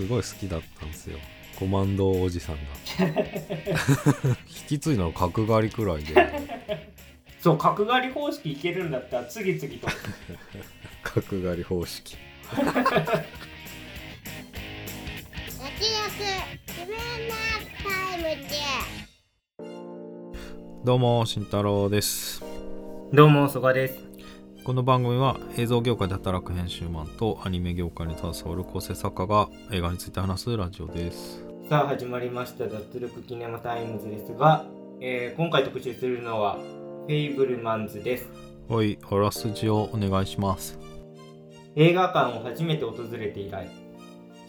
すごい好きだったんですよ。コマンドおじさんが。引き継いだの角刈りくらいで。そう角刈り方式いけるんだったら次々と。角刈り方式。どうも慎太郎です。どうも曽我ですこの番組は映像業界で働く編集マンとアニメ業界に携わる構成作家が映画について話すラジオです。さあ始まりました。脱力キネマタイムズですが、えー今回特集するのはフェイブルマンズです。はいあらすじをお願いします。映画館を初めて訪れて以来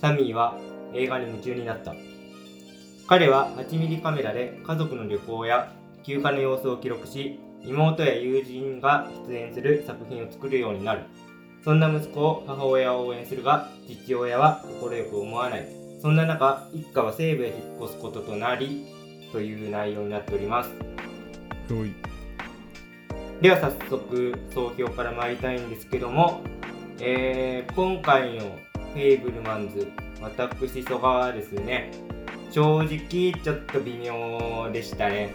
サミーは映画に夢中になった。彼は 8mm カメラで家族の旅行や休暇の様子を記録し妹や友人が出演する作品を作るようになる。そんな息子を母親は応援するが父親は快く思わない。そんな中一家は西部へ引っ越すこととなりという内容になっております。はい。では早速総評から参りたいんですけども、えー今回の「フェイブルマンズ」私曽我はですね。正直ちょっと微妙でしたね。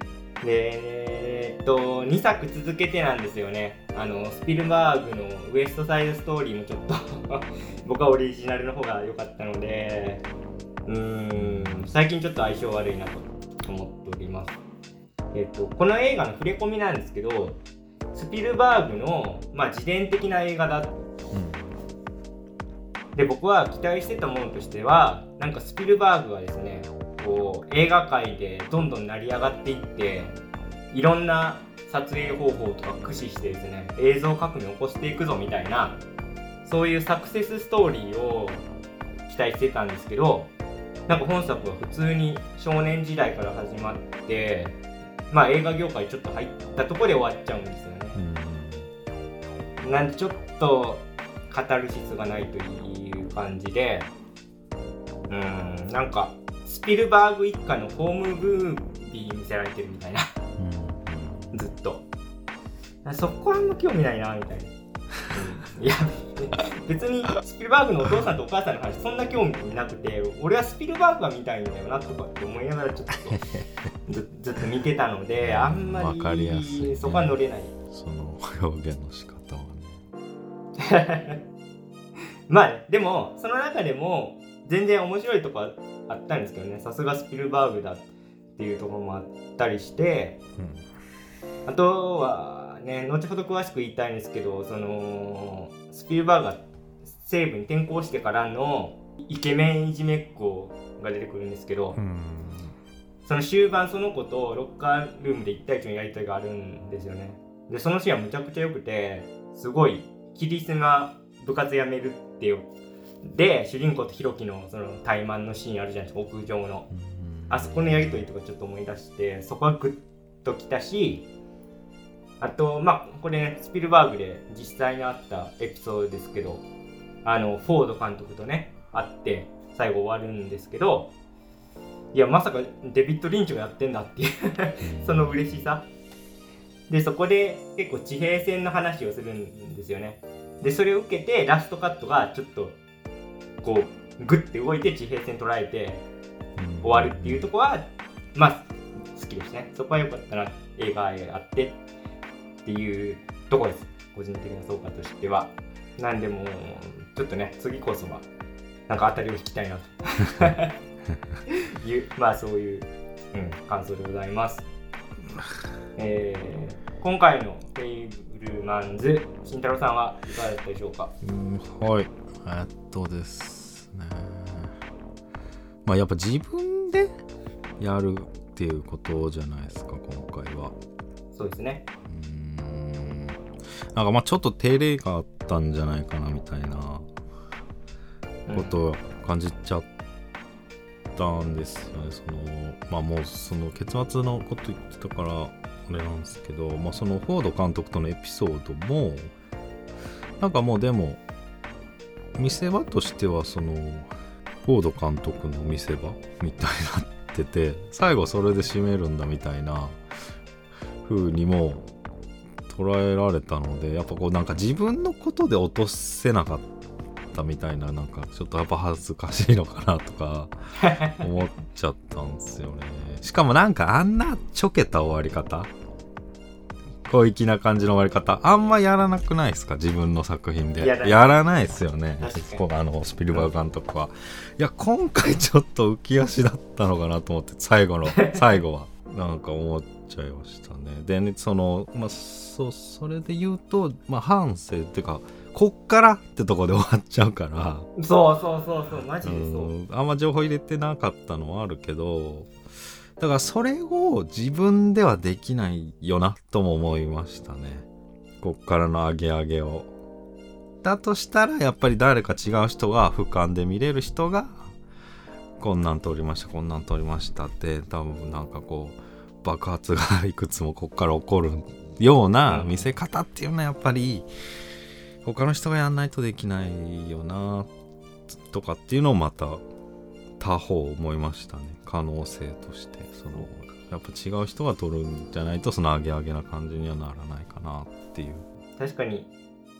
で えーっと2作続けてなんですよね。あのスピルバーグの「ウエストサイドストーリー」もちょっと 僕はオリジナルの方が良かったのでうーん最近ちょっと相性悪いなと思っております。えっと、この映画の触れ込みなんですけどスピルバーグの、まあ、自伝的な映画だで僕は期待してたものとしてはなんかスピルバーグはですねこう映画界でどんどん成り上がっていっていろんな撮影方法とか駆使してですね映像革命を起こしていくぞみたいなそういうサクセスストーリーを期待してたんですけどなんか本作は普通に少年時代から始まってまあ映画業界ちょっと入ったところで終わっちゃうんですよね。うんなんでちょっとカタルシスがないという感じでうんなんかスピルバーグ一家のホームムービー見せられてるみたいな。ずっと。そこはあんま興味ないなみたいな、うん。いや別にスピルバーグのお父さんとお母さんの話そんな興味なくて俺はスピルバーグが見たいんだよなとかって思いながらちょっと ずずっと見てたのであんまりわかりやすいね。そこは乗れない。その表現の仕方はね。まあね、でもその中でも全然面白いとこあったんですけどね。さすがスピルバーグだっていうところもあったりして。あとはね後ほど詳しく言いたいんですけどそのスピルバーグが西部に転校してからのイケメンいじめっ子が出てくるんですけど、うん。その終盤その子とロッカールームで1対1のやり取りがあるんですよね。でそのシーンはむちゃくちゃ良くてすごいキリスが部活辞めるっていうで主人公とヒロキのその怠慢のシーンあるじゃないですか屋上の。うん。あそこのやり取りとかちょっと思い出してそこはグッときたしあとまあこれ、ね、スピルバーグで実際にあったエピソードですけどあのフォード監督とね会って最後終わるんですけどいやまさかデビッド・リンチがやってんだっていう その嬉しさ。でそこで結構地平線の話をするんですよね。でそれを受けてラストカットがちょっとこうグッて動いて地平線捉えて終わるっていうところはまあ好きですね。そこは良かったな。映画へあってっていうところです。個人的な総括としては。なんでもうちょっとね次こそはなんか当たりを引きたいなと。いうまあそういう、うん、感想でございます。えー今回の「フェイブルマンズ」慎太郎さんはいかがだったでしょうか？うんはい。えっとです。ねまあやっぱ自分でやるっていうことじゃないですか今回は。そうですね。うーん。なんかまあちょっと照れがあったんじゃないかなみたいなうん。ことを感じちゃったんですよね、そのまあもうその結末のこと言ってたからあれなんですけど、まあ、そのフォード監督とのエピソードもなんかもうでも見せ場としてはそのフォード監督の見せ場みたいになってて最後それで締めるんだみたいな風にも捉えられたのでやっぱこうなんか自分のことで落とせなかったみたいななんかちょっとやっぱ恥ずかしいのかなとか 思っちゃったんですよね。しかもなんかあんなちょけた終わり方小粋な感じの終わり方あんまやらなくないですか自分の作品でやらないですよねあのスピルバーグ監督は、いや今回ちょっと浮き足だったのかなと思って最後の最後はなんか思っちゃいましたねでねそのまあそうそれで言うとまあ反省っていうかこっからってとこで終わっちゃうからそうそうそうそうマジでそううんあんま情報入れてなかったのはあるけどだからそれを自分ではできないよなとも思いましたね。こっからの上げ上げを。だとしたらやっぱり誰か違う人が俯瞰で見れる人がこんなん通りましたこんなん通りましたって多分なんかこう爆発がいくつもこっから起こるような見せ方っていうのはやっぱり他の人がやんないとできないよなとかっていうのをまた他方思いましたね可能性としてそのやっぱ違う人が取るんじゃないとそのアゲアゲな感じにはならないかなっていう。確かに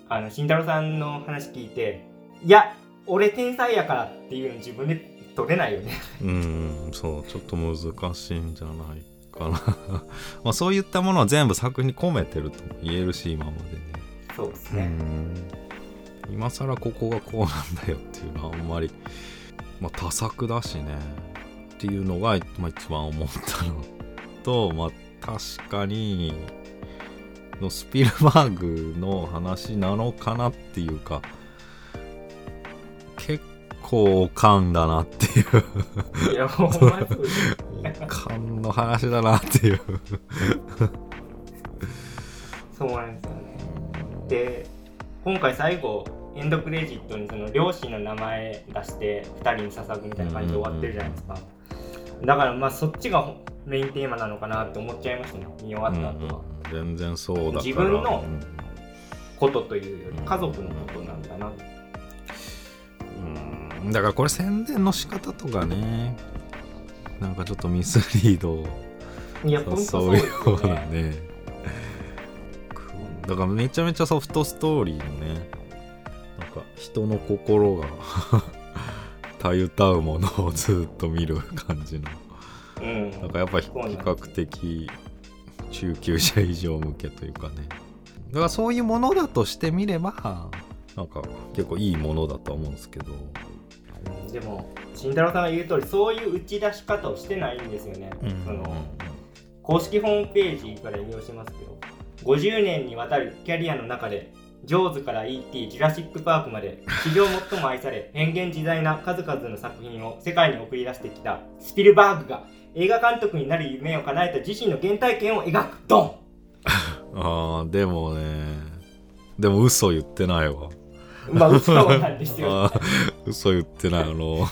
あの慎太郎さんの話聞いていや俺天才やからっていうの自分で取れないよね。うんそうちょっと難しいんじゃないかな。まあそういったものは全部作品に込めてるとも言えるし今までね。うそうですね、ん。今更ここがこうなんだよっていうのはあんまり、まあ、多作だしねっていうのが、まあ、一番思ったのとまあ確かにのスピルバーグの話なのかなっていうか結構噛んだなっていう。いやほんまそうです勘の話だなっていう。そうなんですよね。で今回最後エンドクレジットにその両親の名前出して2人に捧ぐみたいな感じで終わってるじゃないですか、だからまあそっちがメインテーマなのかなって思っちゃいましたね。見終わった後は、うんうん、全然そうだから。自分のうん。ことというより家族のことなんだな。うん。だからこれ宣伝の仕方とかねなんかちょっとミスリード。をいや本当そそうようなね。だからめちゃめちゃソフトストーリーのねなんか人の心がたゆたうものをずっと見る感じの。うん。なんかやっぱ比較的中級者以上向けというかね。だからそういうものだとしてみればなんか結構いいものだとは思うんですけど。でも慎太郎さんが言う通りそういう打ち出し方をしてないんですよね、その公式ホームページから引用しますけど。50年にわたるキャリアの中でジョーズから E.T. ジュラシック・パークまで史上最も愛され変幻自在な数々の作品を世界に送り出してきたスピルバーグが映画監督になる夢を叶えた自身の原体験を描く。ドン。あーでもねでも嘘言ってないわ。まあ嘘なんですよ。嘘言ってない。あの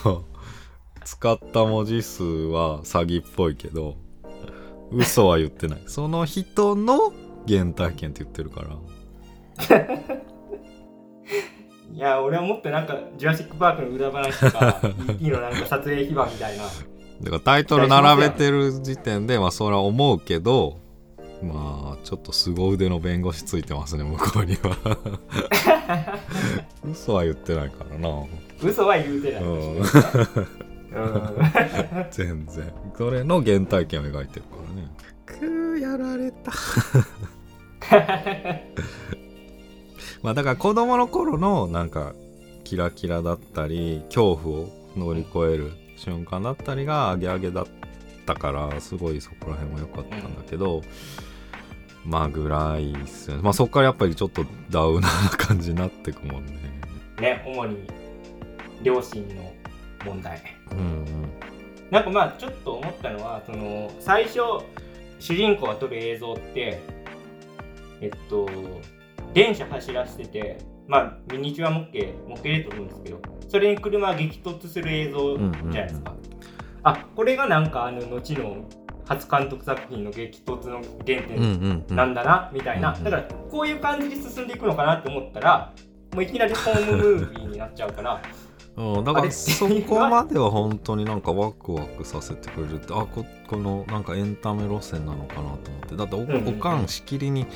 使った文字数は詐欺っぽいけど嘘は言ってない。その人の原体験って言ってるからいや俺はもっとなんかジュラシック・パークの裏話とか E.T. のなんか撮影秘話みたいな。だからタイトル並べてる時点でまあそれは思うけどまあちょっと凄腕の弁護士ついてますね向こうには。嘘は言ってないからな。嘘は言うてない、全然。それの原体験を描いてるからね。くーやられたまあだから子供の頃のなんかキラキラだったり恐怖を乗り越える瞬間だったりがアゲアゲだったからすごいそこら辺は良かったんだけど、まあぐらいっすよね。まあそこからやっぱりちょっとダウナーな感じになってくもんね。ね主に両親の問題。うんうん。なんかまあちょっと思ったのはその最初主人公が撮る映像ってえっと電車走らせててまあミニチュア模型模型で撮るんですけどそれに車が激突する映像じゃないですか、あこれがなんかあの後の初監督作品の激突の原うんう点んうん。なんだなみたいな、うんうん。だからこういう感じで進んでいくのかなって思ったらもういきなりホームムービーになっちゃうから。うん、だからそこまでは本当になんかワクワクさせてくれるってあここのなんかエンタメ路線なのかなと思って。だってお,、かんしきりに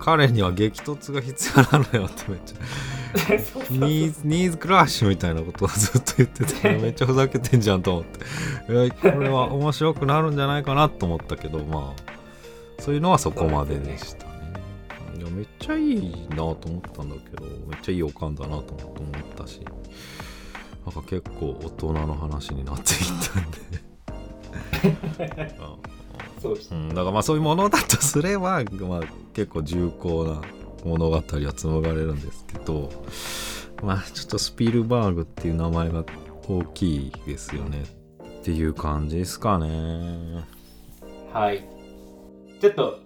彼には激突が必要なのよってめっちゃ。ニーズニーズクラッシュみたいなことをずっと言ってて めっちゃふざけてんじゃんと思って。いやこれは面白くなるんじゃないかなと思ったけどまあ。そういうのはそこまででしたね。いやめっちゃいいなと思ったんだけどめっちゃいいおかんだなと思ったし。なんか結構大人の話になっていったんで。あ そうです。うん、だからまあそういうものだとすれば、まあ、結構重厚な物語は紡がれるんですけどまあちょっとスピルバーグっていう名前が大きいですよねっていう感じですかね。はい。ちょっと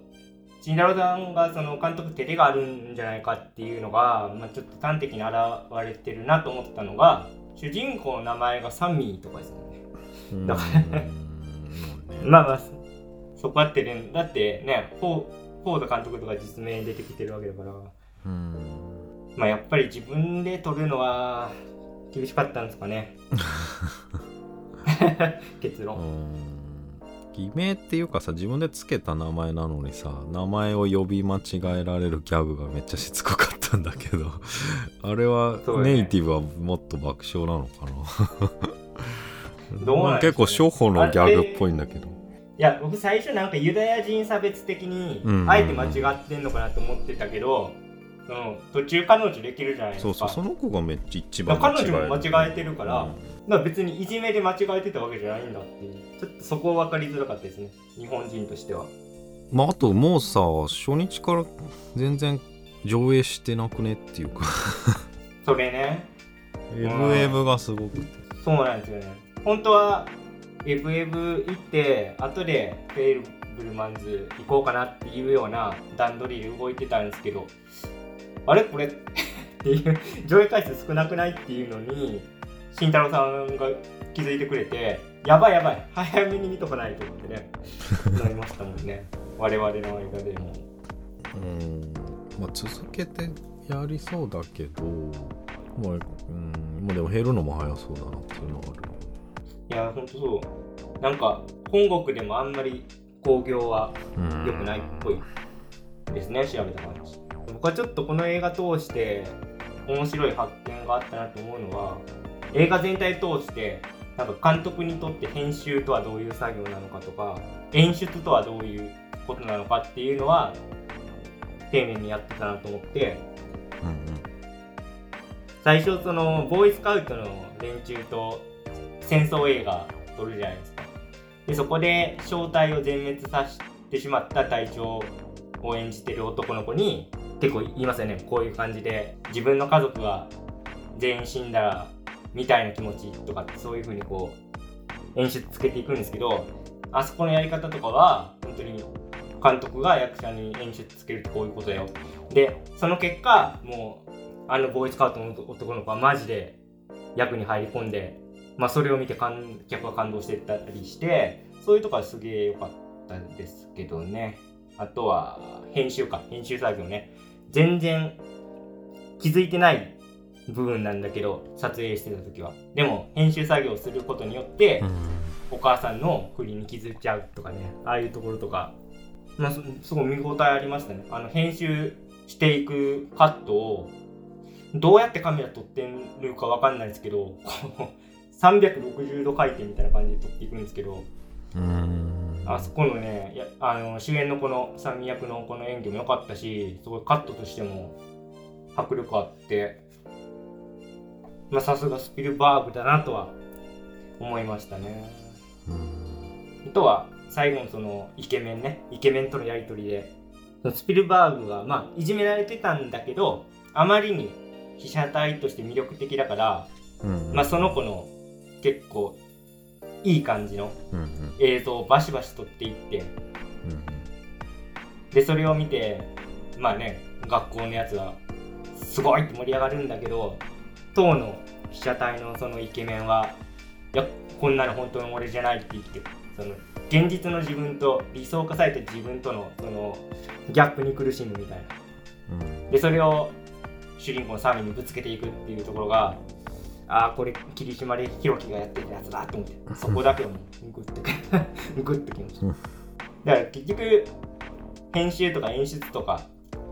慎太郎さんがその監督照れがあるんじゃないかっていうのが、まあ、ちょっと端的に現れてるなと思ったのが主人公の名前がサミーとかですもんね。うん。だから まあまあそこは照れんだってねフォーフォード監督とか実名出てきてるわけだから。うん。まあやっぱり自分で撮るのは厳しかったんですかね。結論、うん。偽名っていうかさ自分でつけた名前なのにさ名前を呼び間違えられるギャグがめっちゃしつこかったんだけど あれはネイティブはもっと爆笑なのかな？結構初歩のギャグっぽいんだけどいや僕最初なんかユダヤ人差別的にうん。うんうんあえて間違ってんのかなと思ってたけど、その途中彼女できるじゃないですか。そうそうその子がめっちゃ一番彼女も間違えてるから、うん。別にいじめで間違えてたわけじゃないんだっていう。ちょっとそこ分かりづらかったですね。日本人としては。まああともうさ初日から全然上映してなくねっていうか。それね。エブエブがすごくて。そうなんですよね。本当はエブエブ行って後でフェイルブルマンズ行こうかなっていうような段取りで動いてたんですけどあれ？これ？っていう上映回数少なくないっていうのに慎太郎さんが気づいてくれてやばいやばい早めに見とかないとってね なりましたもんね。我々の間でも。うん。まあ続けてやりそうだけどまあうん。まあでも減るのも早そうだなっていうのはあるいやほんとそう。なんか本国でもあんまり興行はうん。良くないっぽいですね調べた感じ僕はちょっとこの映画通して面白い発見があったなと思うのは映画全体通してなんか監督にとって編集とはどういう作業なのかとか演出とはどういうことなのかっていうのは丁寧にやってたなと思ってうん。最初そのボーイスカウトの連中と戦争映画撮るじゃないですか。でそこで正体を全滅させてしまった隊長を演じてる男の子に結構言いますよね。こういう感じで自分の家族が全員死んだらみたいな気持ちとかってそういう風にこう演出つけていくんですけどあそこのやり方とかは本当に監督が役者に演出つけるってこういうことだよ。でその結果もうあのボーイスカウトの男の子はマジで役に入り込んで、まあ、それを見て観客が感動してたりしてそういうとこはすげえ良かったですけどね。あとは編集か。編集作業ね。全然気づいてない部分なんだけど撮影してた時は。でも編集作業をすることによって、うん。お母さんの振りに気づいちゃうとかね。ああいうところとか、まあ、すすごい見応えありましたね。あの編集していくカットをどうやってカメラ撮ってるかわかんないですけどこう360度回転みたいな感じで撮っていくんですけどうん。あそこのねいやあの主演のこの三味役のこの演技も良かったしすごいカットとしても迫力あってまあさすがスピルバーグだなとは思いましたね。うん。あとは最後のそのイケメンねイケメンとのやり取りでスピルバーグがまあいじめられてたんだけどあまりに被写体として魅力的だから、うん。まあ、その子の結構いい感じのうんうん。映像をバシバシ撮っていって。うんでそれを見てまあね学校のやつはすごいって盛り上がるんだけど当の被写体のそのイケメンはいやこんなの本当の俺じゃないって言ってその現実の自分と理想化された自分とのそのギャップに苦しむみたいな。うん。でそれを主人公のサミにぶつけていくっていうところがああこれ霧島でひろきがやってたやつだと思ってそこだけはもうグッと グッときましたうん。だから結局編集とか演出とか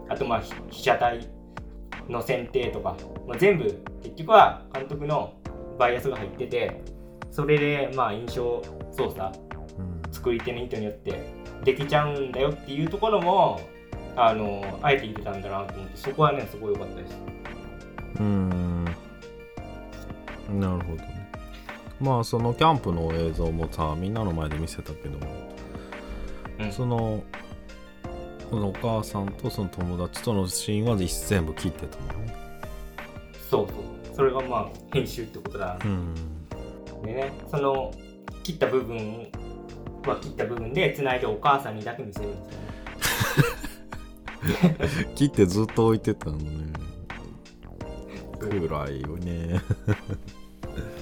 あとまあ被被写体の選定とか、まあ、全部結局は監督のバイアスが入っててそれでまあ印象操作うん。作り手の意図によってできちゃうんだよっていうところもあのあえて入れたんだなと思ってそこはねすごい良かったです。うんなるほどね。まあそのキャンプの映像もさみんなの前で見せたけども、うん。そのこのお母さんとその友達とのシーンは実全部切ってたもんね。そうそう。それがまあ編集ってことだな。うん。でねその切った部分は切った部分で繋いでお母さんにだけ見せるんですよね。切ってずっと置いてたのね。暗いよね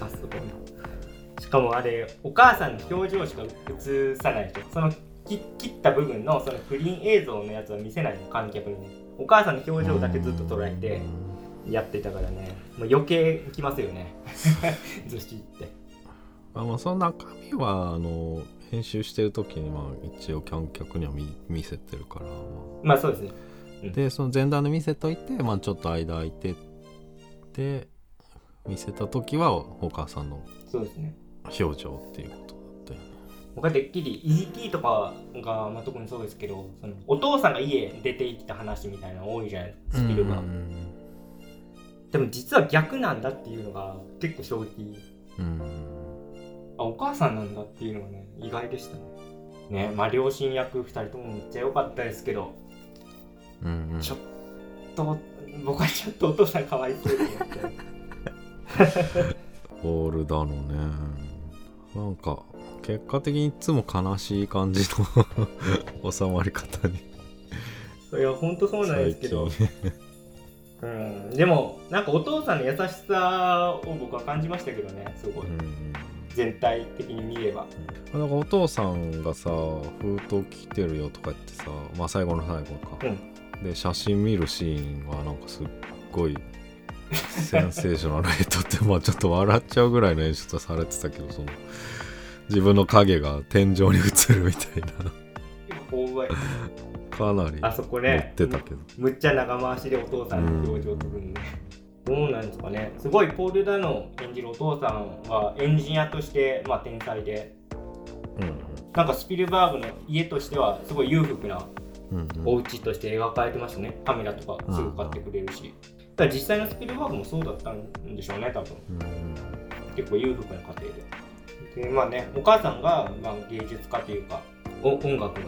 あそこしかもあれお母さんの表情しか映さないでしょその切切った部分のそのクリーン映像のやつは見せないの観客にね。お母さんの表情だけずっと捉えてやってたからね。もう余計きますよね。ずしって。あまあその中身はあの編集してる時にまあ一応観客には見見せてるから、ままあそうですね。あでその前段で見せといてまあちょっと間空いてで見せた時はお母さんのそうですね。表情っていうことだったよね。僕はてっきり ET とかが、まあ、特にそうですけどそのお父さんが家出て行った話みたいなの多いじゃないですかスピルバー。グでも実は逆なんだっていうのが結構衝撃うんあお母さんなんだっていうのがね意外でしたね。ねまあ両親役2人ともめっちゃ良かったですけど。うんうん。ちょっと僕はちょっとお父さんかわいそうになっちゃう ホールだのね。なんか結果的にいつも悲しい感じの 収まり方に。いや本当そうなんですけど。うん。でもなんかお父さんの優しさを僕は感じましたけどねすごい、うん。全体的に見れば。なんかお父さんがさ封筒来てるよとか言ってさまあ最後の最後か、で写真見るシーンはなんかすっごいセンセーショナルヘッドってまあちょっと笑っちゃうぐらいの演出はされてたけどその自分の影が天井に映るみたいな。かなりあそこ乗ねってたけど、むむっちゃ長回しでお父さんの表情を撮るんで、どうなんですかね。すごいポール・ダノ演じるお父さんはエンジニアとして、まあ、天才で。うんなんかスピルバーグの家としてはすごい裕福なうん。うんお家として描かれてましたねカメラとかすぐ買ってくれるし、だ実際のスピルバーグもそうだったんでしょうね多分。うん。結構裕福な家庭で。でまあねお母さんが、まあ、芸術家というかお音楽の。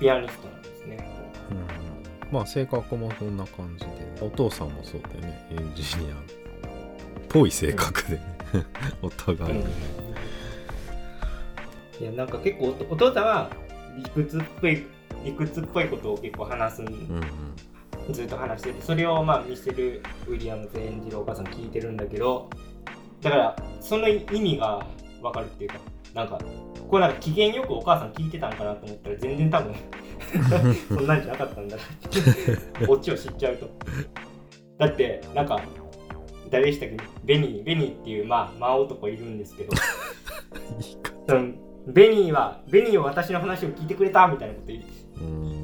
ピアニストなんですね。うん。まあ性格もそんな感じで。お父さんもそうだよねエンジニア。っぽい性格で。ねお互い。にねいやなんか結構おお父さんは理屈っぽい理屈っぽいことを結構話すん、うんうんずっと話しててそれをまあミステル・ウィリアムズ演じるお母さん聞いてるんだけどだからその意味が分かるっていうかなんかこれなんか機嫌よくお母さん聞いてたんかなと思ったら全然多分そんなんじゃなかったんだなってオチを知っちゃうと。だってなんか誰でしたっけ？ベニーベニーっていうまあ魔男いるんですけど。ベニーはベニーは私の話を聞いてくれたみたいなこと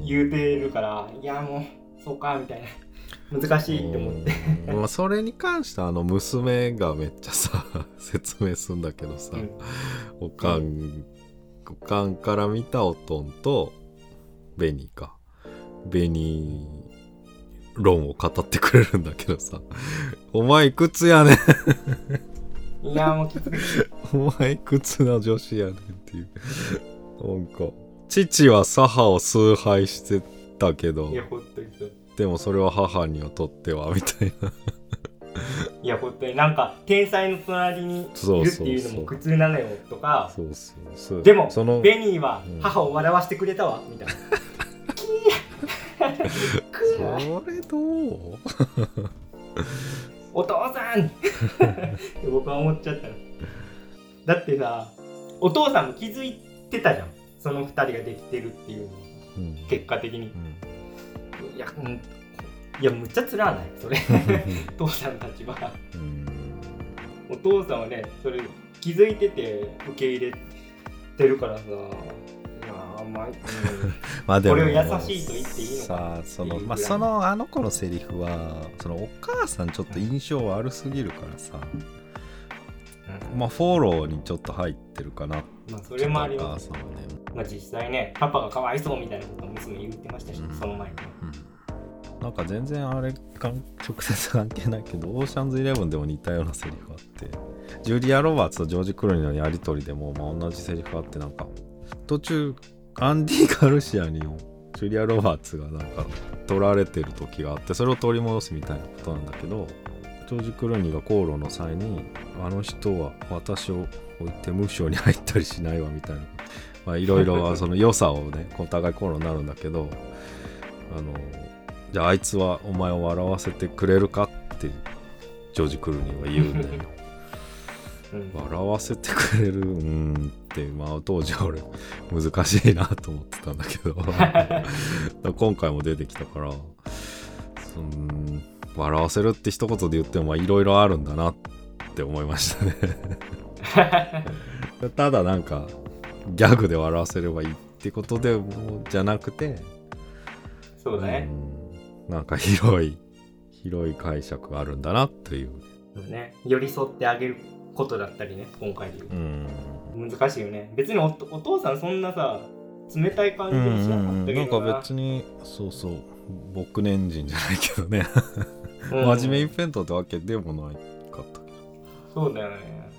言うてるからいやもうそうかみたいな。難しいって思って。うん。まあそれに関してはあの娘がめっちゃさ 説明するんだけどさ、うん。おかんおかんから見たおとんとベニーか。ベニー論を語ってくれるんだけどさお前いくつやねん。いやもうきつく。お前いくつな女子やねんっていう。なんか父は左派を崇拝してたけど。いや本当にそうでもそれは母にとってはみたいな。いや本当になんか天才の隣にいるっていうのも苦痛なのよとか。でもそのベニーはうん。母を笑わせてくれたわみたいな。それどう？お父さん。って僕は思っちゃったの。だってさお父さんも気づいてたじゃん。その2人ができてるっていうのうん。結果的に。うんいや、うん、いやむっちゃつらない？それ。父さんの立場うん。お父さんはねそれ気づいてて受け入れてるからさ。あ、うん。まあでもこれを優しいと言っていいさあその。まあそのあの子のセリフはそのお母さんちょっと印象悪すぎるからさまあフォローにちょっと入ってるかな。まあそれもあります。ね、まあ実際ねパパがかわいそうみたいなことを娘言ってましたし、うん。その前に。ねうん、なんか全然あれかん直接関係ないけどオーシャンズイレブンでも似たようなセリフあってジュリア・ロバーツとジョージ・クロニーのやり取りでも、まあ、同じセリフあってなんか途中アンディ・ガルシアにジュリア・ロバーツがなんか取られてる時があってそれを取り戻すみたいなことなんだけどジョージ・クルーニーが口論の際にあの人は私を置いて無償に入ったりしないわみたいな。まあいろいろ その良さをねお互い口論になるんだけどあのじゃああいつはお前を笑わせてくれるかってジョージ・クルーニーは言うんだようん。笑わせてくれる？うーんってまあ当時は俺難しいなと思ってたんだけど。今回も出てきたからそん笑わせるって一言で言ってもまあいろいろあるんだなって思いましたね。ただなんかギャグで笑わせればいいってことでもじゃなくてそうだね、うんなんか広い広い解釈があるんだなっていう、ね。寄り添ってあげることだったりね今回で言う。うん、難しいよね。別におお父さんそんなさ冷たい感じにしなかったけな。んどな,、か別にそうそう僕年人じゃないけどね、うん。真面目一辺倒ってわけでもないかった。けそうだよね。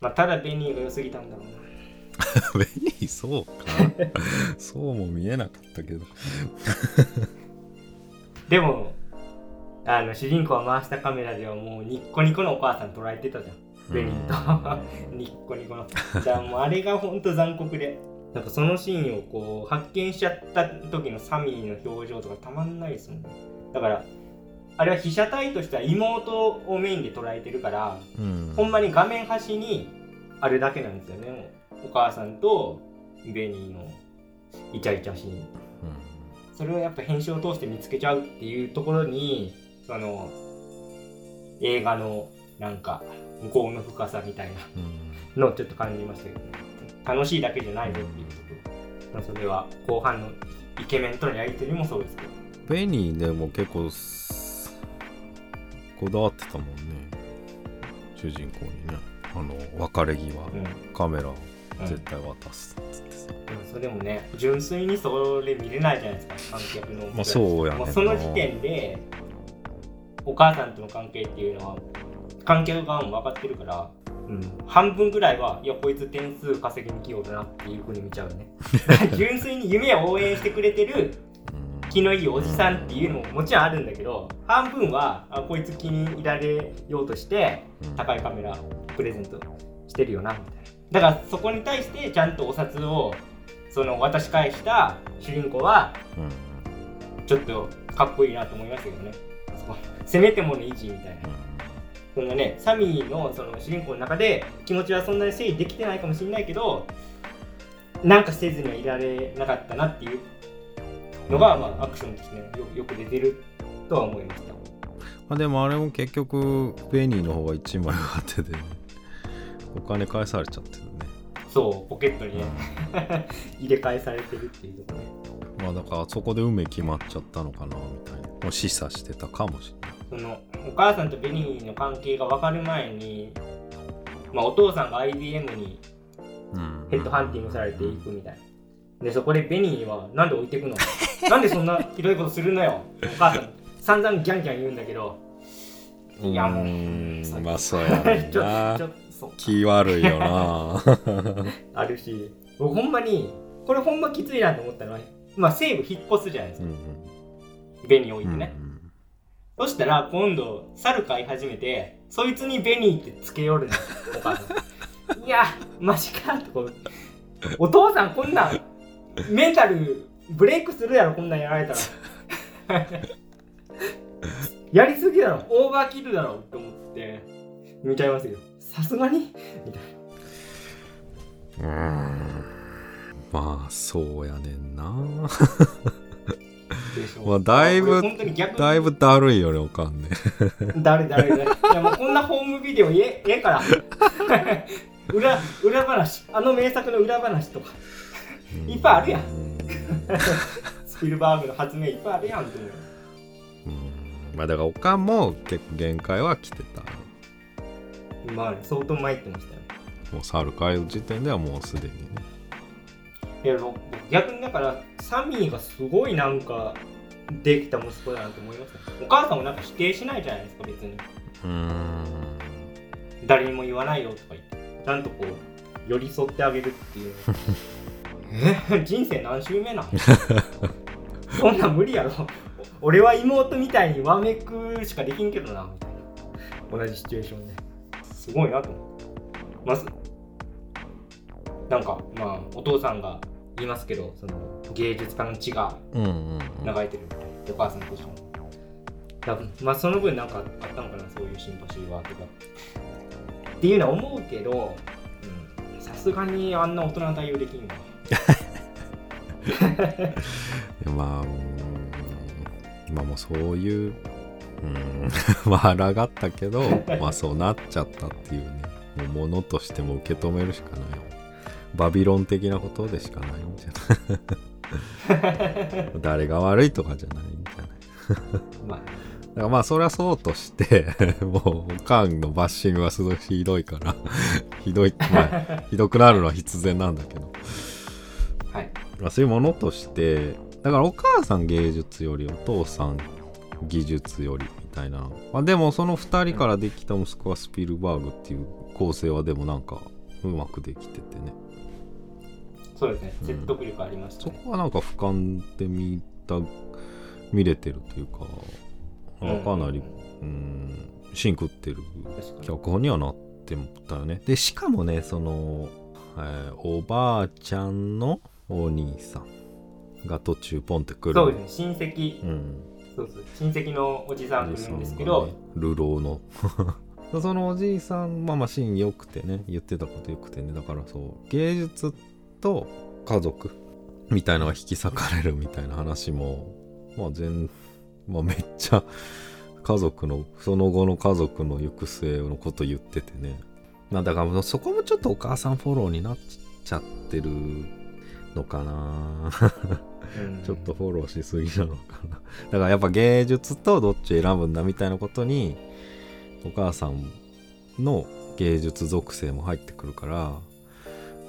まあただベニーが良すぎたんだろうな。ど ベニーそうか。そうも見えなかったけど。でもあの主人公が回したカメラではもうニッコニコのお母さん捉えてたじゃん。ベニーと。ニッコニコの。だからもうあれがほんと残酷でなんかそのシーンをこう発見しちゃった時のサミーの表情とかたまんないですもんね。だからあれは被写体としては妹をメインで捉えてるからうん。ほんまに画面端にあるだけなんですよね。お母さんとベニーのイチャイチャシーン。それをやっぱ編集を通して見つけちゃうっていうところにその映画のなんか向こうの深さみたいうん。なのをちょっと感じましたけどね楽しいだけじゃないぞっていうところ、まあ、それは後半のイケメンとのやり取りもそうですけど。ベニーでも結構すこだわってたもんね。主人公にね。あの別れ際、うんカメラうん。絶対渡すっつってさ、でもそれもね純粋にそれ見れないじゃないですか観客の。まあそうやねその時点でお母さんとの関係っていうのは観客側も分かってるから、うん、半分ぐらいはいやこいつ点数稼ぎに来ようだなっていうふうに見ちゃうね。純粋に夢を応援してくれてるうん気のいいおじさんっていうのももちろんあるんだけど半分はあこいつ気に入られようとしてうん。高いカメラプレゼントしてるよなみたいな。だからそこに対してちゃんとお札をその渡し返した主人公はうん。ちょっとかっこいいなと思いましたけどね。そこせめてもの維持みたいなそんなねサミーのその主人公の中で気持ちはそんなに整理できてないかもしれないけどなんかせずにはいられなかったなっていうのが、まあ、アクションとして、ね、よよく出てるとは思いました。まあ、でもあれも結局ベニーの方が1枚上手で、お金返されちゃってるね。そうポケットにね 入れ替えされてるっていうとこね。まあだからそこで運命決まっちゃったのかなみたいな。もう示唆してたかもしれないそのお母さんとベニーの関係が分かる前に、まあ、お父さんが IBM にうん。ヘッドハンティングされていくみたいな。で、そこでベニーは、なんで置いてくの？なんでそんなひどいことするのよ？お母さん、散々ギャンギャン言うんだけど、いやもううまあそうやねん ちょなちょ気悪いよな。あるし、僕ほんまに、これほんまきついなと思ったのは、まあ西部引っ越すじゃないですか、うんベニー置いうんてね。そしたら今度、猿飼い始めて、そいつにベニーってつけよるの、お母さん。いや、マジかとこうお父さんこんなん、メンタルブレイクするやろ、こんなんやられたら。やりすぎだろ、オーバーキルだろって思って、見ちゃいますよ。さすがに？みたいな。うーんまあそうやねんなまあだいぶだいぶだるいよねおかんね。誰誰誰いやもうこんなホームビデオええええから。裏裏話。あの名作の裏話とか。うん。いっぱいあるやん。う んスピルバーグの発明いっぱいあるやんってまあだからおかんも結構限界は来てた。まあ相当参ってましたよ。もう猿帰る時点ではもうすでにねいや僕逆にだからサミーがすごいなんかできた息子だなと思います。ねお母さんもなんか否定しないじゃないですか別に。うーん。誰にも言わないよとか言って。ちゃんとこう寄り添ってあげるっていう。え？人生何周目なんそんなん無理やろ。俺は妹みたいにわめくしかできんけどなみたいな。同じシチュエーションで。すごいなと思ってますなんかまあお父さんが言いますけどその芸術家の血がうんうんうん。流れてるみたいなお母さんとしても多分まあその分なんかあったのかなそういうシンパシーはとか。っていうのは思うけどうんさすがにあんな大人の対応できんわ まあうーんまあもうそういううんまあ抗ったけどまあそうなっちゃったっていうね。ものとしても受け止めるしかないバビロン的なことでしかないんじゃない？誰が悪いとかじゃないんじゃない？まあ。だからまあそれはそうとして もうおかんのバッシングはすごいひどいから ひどいまあひどくなるのは必然なんだけど。はい。まあそういうものとしてだからお母さん芸術よりお父さん技術よりみたいな、まあ、でもその2人からできた息子はスピルバーグっていう構成はでもなんかうまくできててねそうですね。うん。説得力ありましたね、そこはなんか俯瞰で見た見れてるというか、まあかなりうんシンクってる脚本に。はなってたよね。でしかもねその、えーおばあちゃんのお兄さんが途中ポンってくる。そうですね。親戚。うん。そうそう。親戚のおじさん来るんですけがどね。流浪の。そのおじいさんまあまあシーン良くてね言ってたこと良くてね。だからそう芸術と家族みたいのが引き裂かれるみたいな話もまあ全まあめっちゃ家族のその後の家族の行く末のこと言っててね。まあだからそこもちょっとお母さんフォローになっちゃってるのかな。うん。ちょっとフォローしすぎなのかな。だからやっぱ芸術とどっち選ぶんだみたいなことにお母さんの芸術属性も入ってくるから、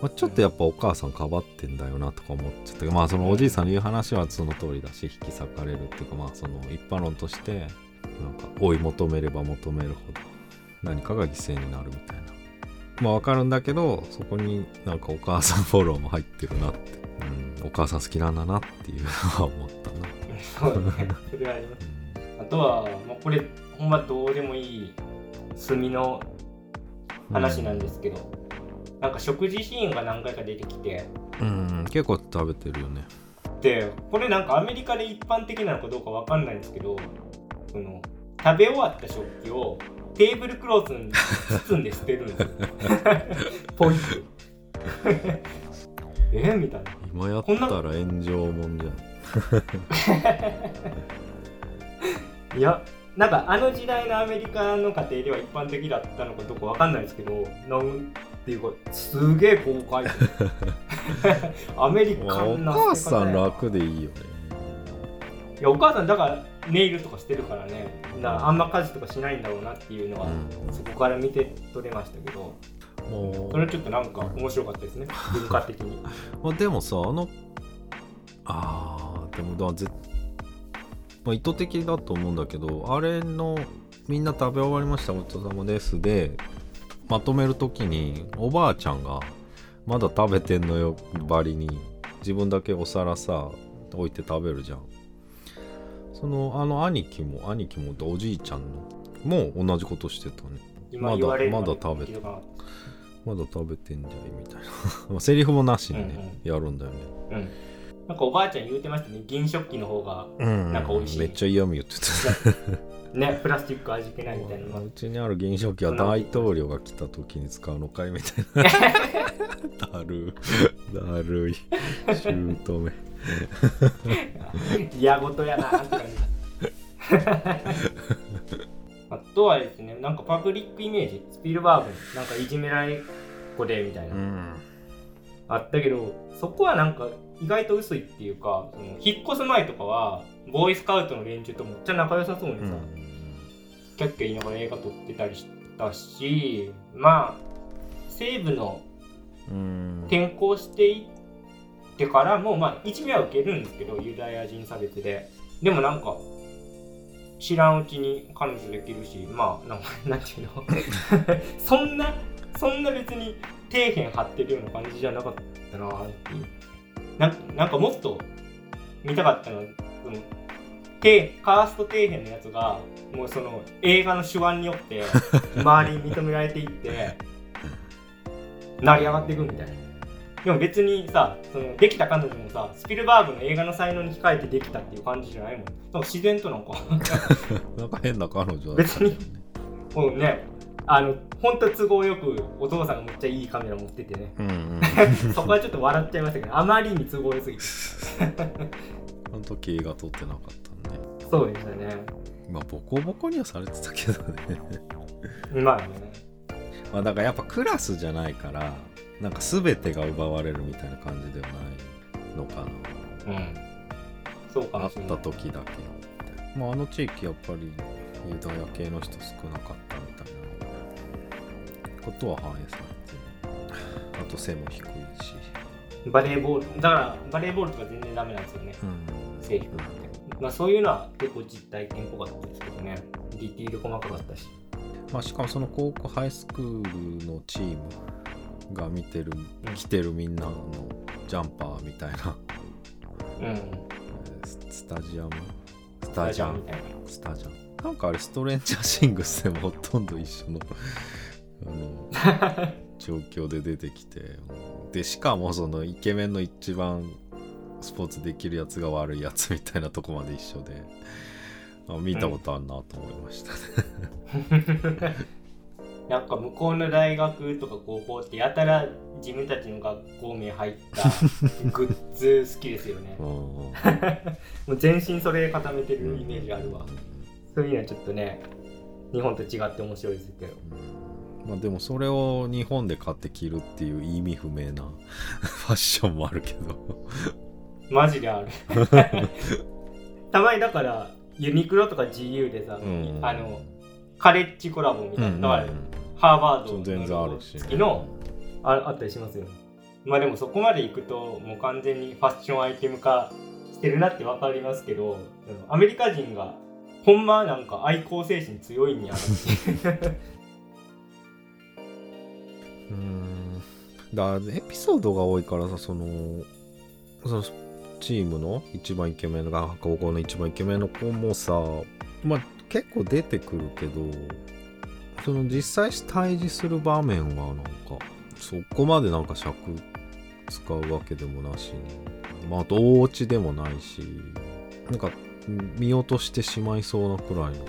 まあ、ちょっとやっぱお母さんかばってんだよなとか思っちゃってまあそのおじいさんの言う話はその通りだし引き裂かれるっていうかまあその一般論としてなんか追い求めれば求めるほど何かが犠牲になるみたいな。まあわかるんだけどそこになんかお母さんフォローも入ってるなって、うん、お母さん好きなんだなっていうのは思ったな。そうねそれはありますあとはもうこれほんまどうでもいい炭の話なんですけど、なんか食事シーンが何回か出てきてうん、結構食べてるよね。でこれなんかアメリカで一般的なのかどうかわかんないんですけどその食べ終わった食器をテーブルクロスに包んで捨てるんですよ ポイッと えみたいな今やったら炎上もんじゃん。いやなんかあの時代のアメリカの家庭では一般的だったのかどうかわかんないですけどなんていうかすげえ豪快。アメリカンな母さん楽でいいよね。いやお母さんだからネイルとかしてるからね。だからあんま家事とかしないんだろうなっていうのは、うん。そこから見て取れましたけどもそれちょっとなんか面白かったですね。文化的に。まあ、でもさ、あの、ああ、でもだぜ、まあ、意図的だと思うんだけど、あれの、みんな食べ終わりました、ごちそうさまですで、まとめるときに、おばあちゃんが、まだ食べてんのよ、ばりに、自分だけお皿さ、置いて食べるじゃん。その、あの兄貴も、兄貴もおじいちゃんの、も同じことしてたね。まだまだ食べてまだ食べてんじゃいみたいな。まあセリフもなしにね、うんやるんだよね。うんなんかおばあちゃん言うてましたね銀食器の方がうんなんか美味しいめっちゃ嫌味言ってた。ねプラスチック味気ないみたいなうちにある銀食器は大統領が来た時に使うのかいみたいな。だるだるい。姑。嫌ごとやなって感じあとはですねなんかパブリックイメージスピルバーグになんかいじめられっ子でみたいな、ん。あったけどそこはなんか意外と薄いっていうかその引っ越す前とかはボーイスカウトの連中とめっちゃ仲良さそうにさ、キャッキャ言いながら映画撮ってたりしたしまあ西部のうん。転校していってからもまあ一目は受けるんですけどユダヤ人差別で。でもなんか知らんうちに彼女できるしまあなんか なんていうの？そんなそんな別に底辺張ってるような感じじゃなかったなっていう。なんなんかもっと見たかったの底カースト底辺のやつがもうその映画の手腕によって周りに認められていって成り上がっていくみたいな。でも別にさそのできた彼女もさスピルバーグの映画の才能に控えてできたっていう感じじゃないもん。なんか自然となんか。なんか変な彼女だ別にもうねあの本当都合よくお父さんがめっちゃいいカメラ持っててね。うんうん。そこはちょっと笑っちゃいましたけどあまりに都合良すぎて。あの時映画撮ってなかったんでそうでしたね。まあボコボコにはされてたけどね。まあね。まあだからやっぱクラスじゃないからなんか全てが奪われるみたいな感じではないのかうん。そうかなあっもしれない。た時だけまああの地域やっぱりユダヤ系の人少なかったみたいなことは反映されてる。あと背も低いし。バレーボールだからバレーボールとか全然ダメなんですよね。うん。制服ってまあそういうのは結構実体験っぽかったですけどね。ディティール細かかったし。まあ、しかもその高校ハイスクールのチームが見てる着てるみんなのジャンパーみたいな。うん。えーススタジアム？スタジャン。みたいな。スタジャン。なんかあれストレンジャーシングスでもほとんど一緒のあの 状況で出てきて。でしかもそのイケメンの一番スポーツできるやつが悪いやつみたいなとこまで一緒であ見たことあるなと思いました。ね、なんか向こうの大学とか高校ってやたら自分たちの学校名入ったグッズ好きですよね。うん もう全身それ固めてるイメージあるわ。そういうのはちょっとね日本と違って面白いですけど。まあでもそれを日本で買って着るっていう意味不明な ファッションもあるけどマジである。たまにだからユニクロとか GU でさ、うん。あのカレッジコラボみたいな、うんだからハーバードそう全然あるしね。のああったりしますよね。まあでもそこまで行くともう完全にファッションアイテム化してるなって分かりますけどアメリカ人がほんまなんか愛好精神強いんやう。うん。だエピソードが多いからさそのそのチームの一番イケメンのが高校の一番イケメンの子もさまあ結構出てくるけどその実際対峙する場面はなんかそこまでなんか尺使うわけでもなしにまああと大落ちでもないしなんか見落としてしまいそうなくらいの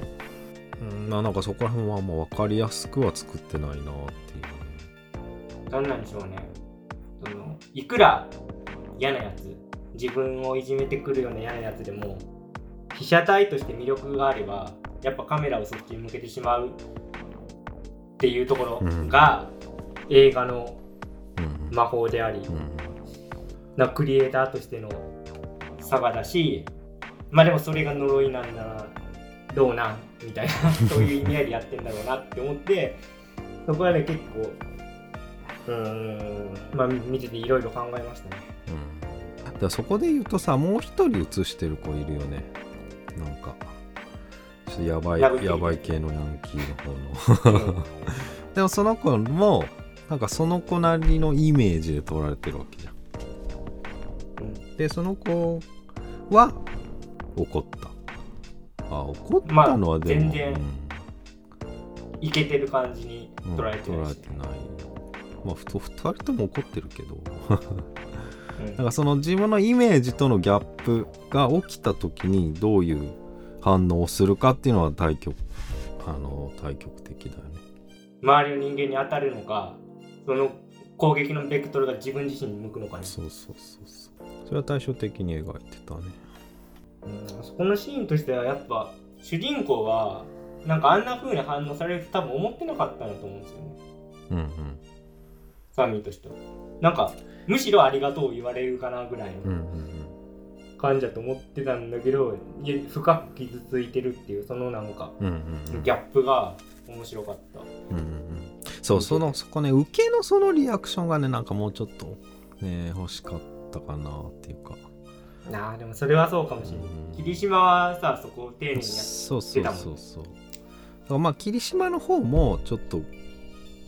うんまあなんかそこら辺はあんま分かりやすくは作ってないなっていう。ねなんなんでしょうね。そのいくら嫌なやつ自分をいじめてくるような嫌なやつでも被写体として魅力があればやっぱカメラをそっちに向けてしまうっていうところが映画のうん。魔法であり、うん。なクリエイターとしての差がだしまあでもそれが呪いなんだなどうなんみたいな そういう意味合いでやってんだろうなって思ってそこはね結構うーんまあ見てていろいろ考えましたね。うんだそこで言うとさもう一人映してる子いるよね。なんか。ちょっとやばいやばい系のヤンキーの方の。でもその子もなんかその子なりのイメージで撮られてるわけじゃん。うん。でその子は怒った。あ怒ったのはでも、まあ全然いけてる感じにうん捉えてるし、捉えてない。まあふと2人とも怒ってるけどうんだからその自分のイメージとのギャップが起きた時にどういう反応をするかっていうのは対極あの対極的だよね。周りの人間に当たるのかその攻撃のベクトルが自分自身に向くのかねそうそうそうそう。それは対照的に描いてたね。うんそこのシーンとしてはやっぱ主人公はなんかあんな風に反応されると多分思ってなかったんだと思うんですよねうんうん。ファミとしてはなんかむしろありがとう言われるかなぐらいの感じだと思ってたんだけど、深く傷ついてるっていうそのなんかギャップが面白かった。うんうんうん。そうそのそこね受けのそのリアクションがねなんかもうちょっとね欲しかったかなっていうか。なあでもそれはそうかもしれない、うん霧島はさそこを丁寧にやっそうそうたもんそうそう。だからまあ霧島の方もちょっと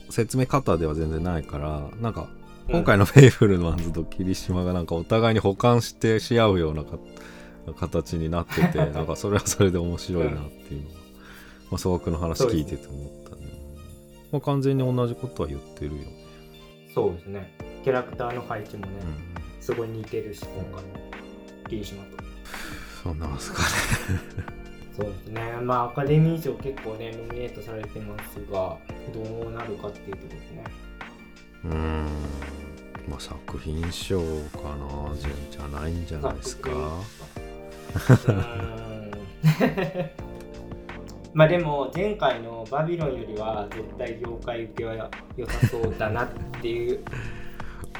説明方では全然ないからなんか今回のフェイブルマンズと霧島がなんかお互いに補完してし合うようなか形になってて なんかそれはそれで面白いなっていうのは、まあ、総額の話聞いてて思ったね。まあ、完全に同じことは言ってるよ。ね、そうですね。キャラクターの配置もね、うん、すごい似てるし今回霧島と。そんなんすかね。そうですね。まあアカデミー賞結構ねノミネートされてますがどうなるかっていうところですねうん。まあ作品賞かなじゃじゃないんじゃないですか。まあでも前回のバビロンよりは絶対業界受けは良さそうだなっていう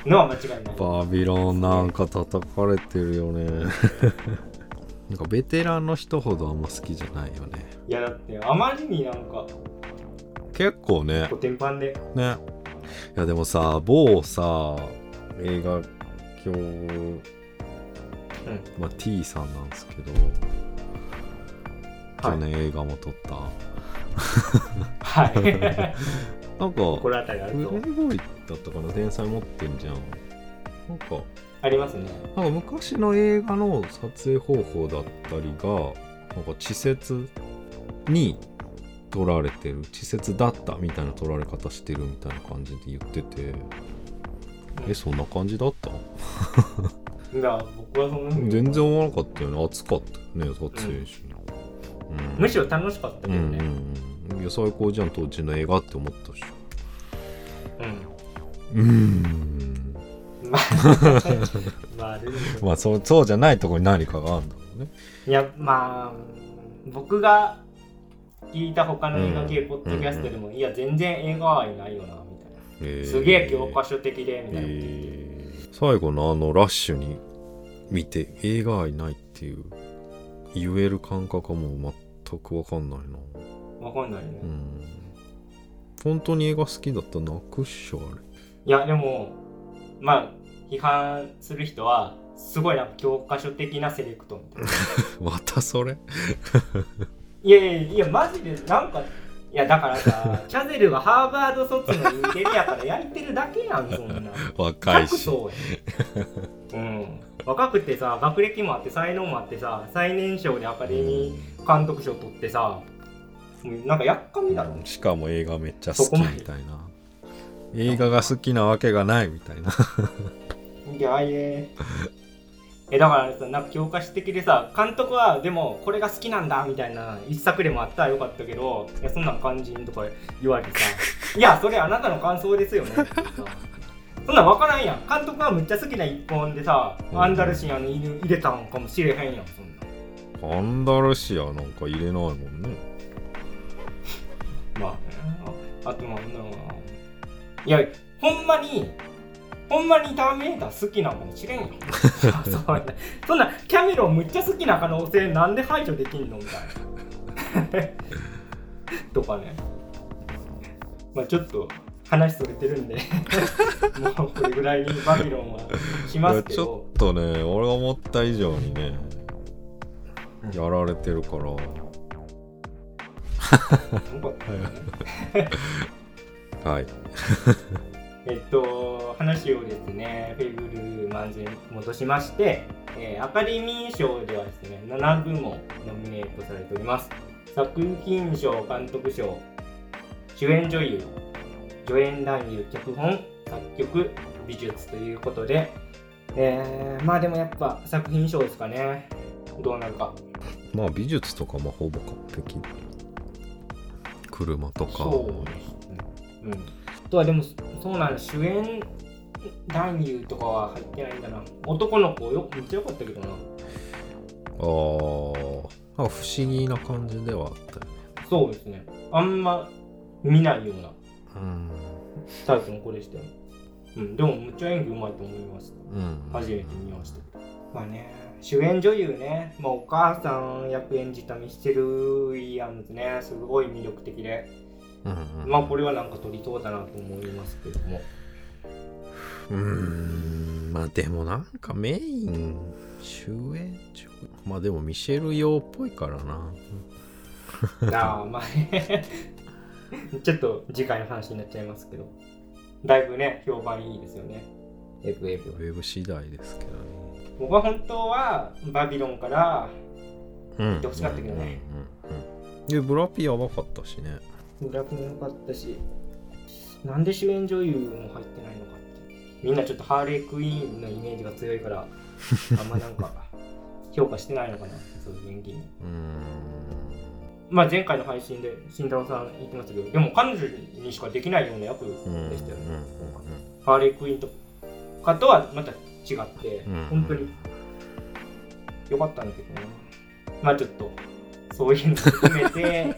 のは間違いない。バビロンなんか叩かれてるよね。なんかベテランの人ほどあんま好きじゃないよね。いやだってあまりになんか結構ね。コテンパンで。ねいやでもさ某さ映画今日、まあ、T さんなんですけど去年映画も撮った、はい。なんか心当たりあるとプレイボーイだったかな？天才持ってんじゃん。なんかありますね。なんか昔の映画の撮影方法だったりがなんか稚拙に撮られてる稚拙だったみたいな撮られ方してるみたいな感じで言ってて。えそんな感じだった？全然思わなかったよね熱かったよね撮影し、うん。むしろ楽しかったけどね。うんうんうん。いや最高じゃん当時の映画って思ったし。うん、うーん。まあ まあまあそうそうじゃないところに何かがあるんだろうね。いやまあ僕が聞いた他の映画系ポッドキャストでも、いや全然映画愛ないよなみたいな、えー。すげえ教科書的でみたいな、えー。最後のあのラッシュに見て映画愛ないっていう言える感覚はもう全く分かんないな。わかんないね、うん。本当に映画好きだったら泣くっしょあれ。いやでもまあ批判する人はすごいなんか教科書的なセレクトみたいな。またそれ？いやいやいやマジでなんかいやだからさ チャゼルはハーバード卒のインテリやから焼いてるだけやんそんな。若いし。そうん。若くてさ学歴もあって才能もあってさ最年少でアカデミー監督賞取ってさもうなんかやっかみだろ。しかも映画めっちゃ好きみたいな。映画が好きなわけがないみたいな。いやいええだからさなんか教科書的でさ監督はでもこれが好きなんだみたいな一作でもあったらよかったけどいやそんなん肝心とか言われてさ いやそれあなたの感想ですよね。そんなん分からんやん。監督はむっちゃ好きな一本でさうん。アンダルシアの犬入れたんかもしれへんやんそんな。んアンダルシアなんか入れないもんね。まあね。ああとなんだろうな。いやほんまにほんまにターミネーター好きなもしれんよ。そ うそんなキャメロンむっちゃ好きな可能性なんで排除できんのみたいな。とかね。まあちょっと話それてるんで。もうこれぐらいにバビロンはしいますけど。やちょっとね俺が思った以上にねやられてるから。はいえっと、話をですね、フェイブルマンズに戻しまして、えーアカデミー賞ではですね、7部門ノミネートされております。作品賞、監督賞、主演女優、助演男優、脚本、作曲、美術ということで、えー、まあでもやっぱ作品賞ですかね。どうなるか。まあ美術とかもほぼ完璧車とかそうですね。うん。あとはでも、そうなん。主演男優とかは入ってないんだな。男の子よ、めっちゃ良かったけどな。あーなんか不思議な感じではあったよねそうですね。あんま見ないようなうんタイプの子でしたよ。うん、でもむっちゃ演技うまいと思いましたうん初めて見ましたまあね主演女優ね、まあ、お母さん役演じたミスチェル・ウィリアムズねすごい魅力的でうんうん。まあこれはなんか取りそうだなと思いますけども。うーん。まあでもなんかメイン主演上まあでもミシェル用っぽいからな。ああまあ。ね ちょっと次回の話になっちゃいますけど。だいぶね評判いいですよね。エブエブウェブ次第ですけどね。僕は本当はバビロンからうん。てほしかったけどね。うんうんうん。でブラピやばかったしね村木も良かったしなんで主演女優も入ってないのかって。みんなちょっとハーレークイーンのイメージが強いから あんまなんか評価してないのかな。そういう演技に。まあ前回の配信で慎太郎さん言ってましたけどでも彼女にしかできないような役うんでしたよね、うんハーレークイーンとかとはまた違って、うん。本当に良かったんだけどな。まあちょっとそういうの含めて。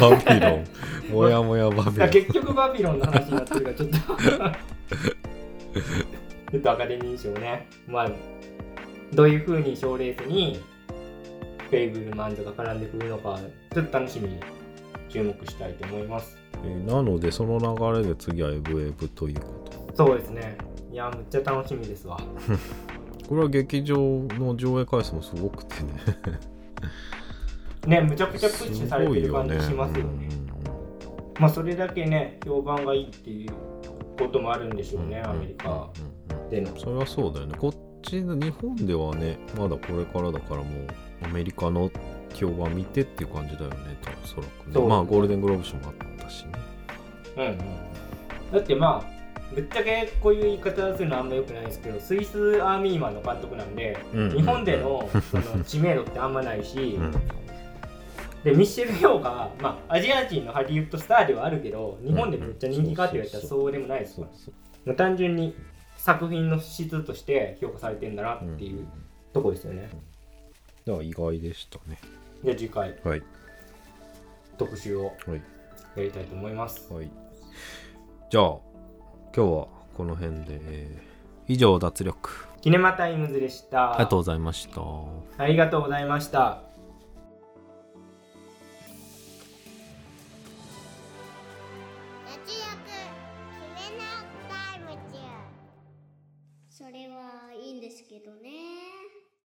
バビロン。もやもやバビロン。結局バビロンの話になってるからちょっと。ちょっとアカデミー賞ね。まあどういう風に賞レースにフェイブルマンズが絡んでくるのかちょっと楽しみに注目したいと思います。えーなのでその流れで次はエブエブということ。そうですね。いやむっちゃ楽しみですわ。これは劇場の上映回数もすごくてねねむちゃくちゃプッシュされてる感じしますよね。うんうんうんまあそれだけね評判がいいっていうこともあるんでしょうね、うん。アメリカでの。それはそうだよね。こっちの日本ではねまだこれからだからもうアメリカの評判見てっていう感じだよね多そらくね。まあゴールデングローブ賞もあったしね。うんうん。だってまあぶっちゃけこういう言い方するのはあんま良くないですけどスイスアーミーマンの監督なんで、うん。日本でのその知名度ってあんまないし、うんでミッシェル・ヨーが、まあ、アジア人のハリウッドスターではあるけど日本でめっちゃ人気かって言われたらそうでもないですからまあ単純に作品の質として評価されてんだなっていうとこですよね、だから意外でしたね。で次回はい。特集をはい。やりたいと思います。はい。じゃあ今日はこの辺で、えー以上脱力。キネマタイムズでした。ありがとうございました。ありがとうございました